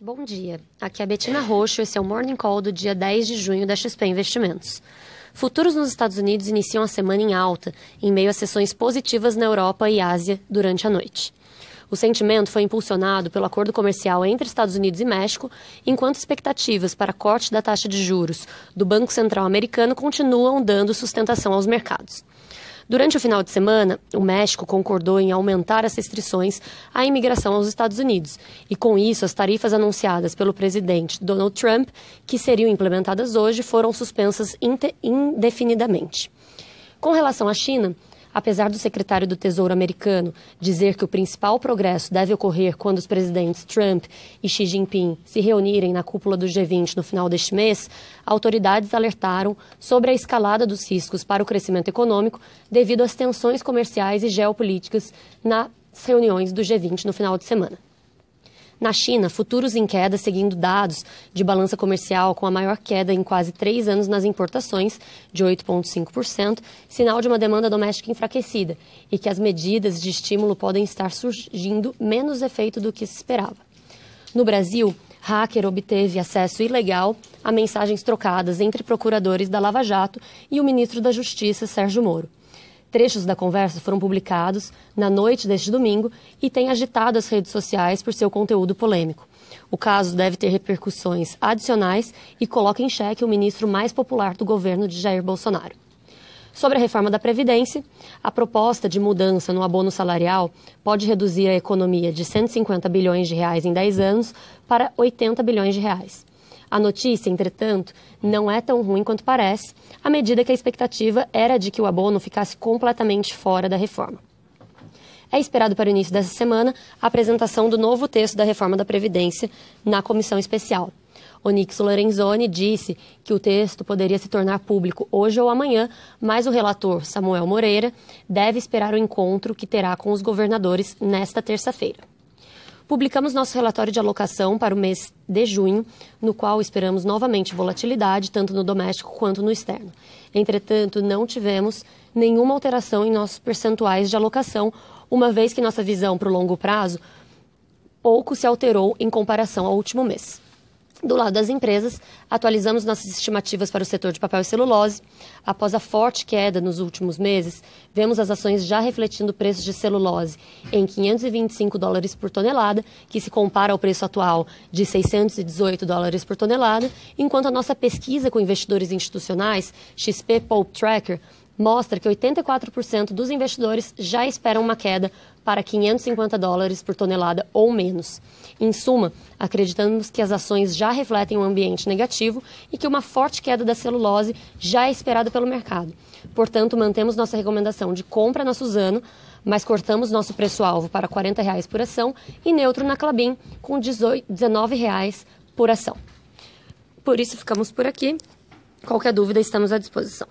Bom dia, aqui é a Betina Roxo, esse é o Morning Call do dia 10 de junho da XP Investimentos. Futuros nos Estados Unidos iniciam a semana em alta, em meio a sessões positivas na Europa e Ásia durante a noite. O sentimento foi impulsionado pelo acordo comercial entre Estados Unidos e México, enquanto expectativas para corte da taxa de juros do Banco Central americano continuam dando sustentação aos mercados. Durante o final de semana, o México concordou em aumentar as restrições à imigração aos Estados Unidos, e com isso, as tarifas anunciadas pelo presidente Donald Trump, que seriam implementadas hoje, foram suspensas indefinidamente. Com relação à China, Apesar do secretário do Tesouro americano dizer que o principal progresso deve ocorrer quando os presidentes Trump e Xi Jinping se reunirem na cúpula do G20 no final deste mês, autoridades alertaram sobre a escalada dos riscos para o crescimento econômico devido às tensões comerciais e geopolíticas nas reuniões do G20 no final de semana. Na China, futuros em queda, seguindo dados de balança comercial com a maior queda em quase três anos nas importações, de 8,5%, sinal de uma demanda doméstica enfraquecida e que as medidas de estímulo podem estar surgindo menos efeito do que se esperava. No Brasil, hacker obteve acesso ilegal a mensagens trocadas entre procuradores da Lava Jato e o ministro da Justiça, Sérgio Moro. Trechos da conversa foram publicados na noite deste domingo e têm agitado as redes sociais por seu conteúdo polêmico. O caso deve ter repercussões adicionais e coloca em xeque o ministro mais popular do governo de Jair Bolsonaro. Sobre a reforma da Previdência, a proposta de mudança no abono salarial pode reduzir a economia de 150 bilhões de reais em 10 anos para 80 bilhões de reais. A notícia, entretanto, não é tão ruim quanto parece, à medida que a expectativa era de que o abono ficasse completamente fora da reforma. É esperado para o início dessa semana a apresentação do novo texto da reforma da Previdência na comissão especial. Onix Lorenzoni disse que o texto poderia se tornar público hoje ou amanhã, mas o relator Samuel Moreira deve esperar o encontro que terá com os governadores nesta terça-feira. Publicamos nosso relatório de alocação para o mês de junho, no qual esperamos novamente volatilidade, tanto no doméstico quanto no externo. Entretanto, não tivemos nenhuma alteração em nossos percentuais de alocação, uma vez que nossa visão para o longo prazo pouco se alterou em comparação ao último mês. Do lado das empresas, atualizamos nossas estimativas para o setor de papel e celulose. Após a forte queda nos últimos meses, vemos as ações já refletindo preços de celulose em 525 dólares por tonelada, que se compara ao preço atual de 618 dólares por tonelada, enquanto a nossa pesquisa com investidores institucionais, XP Pulp Tracker, mostra que 84% dos investidores já esperam uma queda para 550 dólares por tonelada ou menos. Em suma, acreditamos que as ações já refletem um ambiente negativo e que uma forte queda da celulose já é esperada pelo mercado. Portanto, mantemos nossa recomendação de compra na Suzano, mas cortamos nosso preço-alvo para 40 reais por ação e neutro na Clabin com 19 reais por ação. Por isso, ficamos por aqui. Qualquer dúvida, estamos à disposição.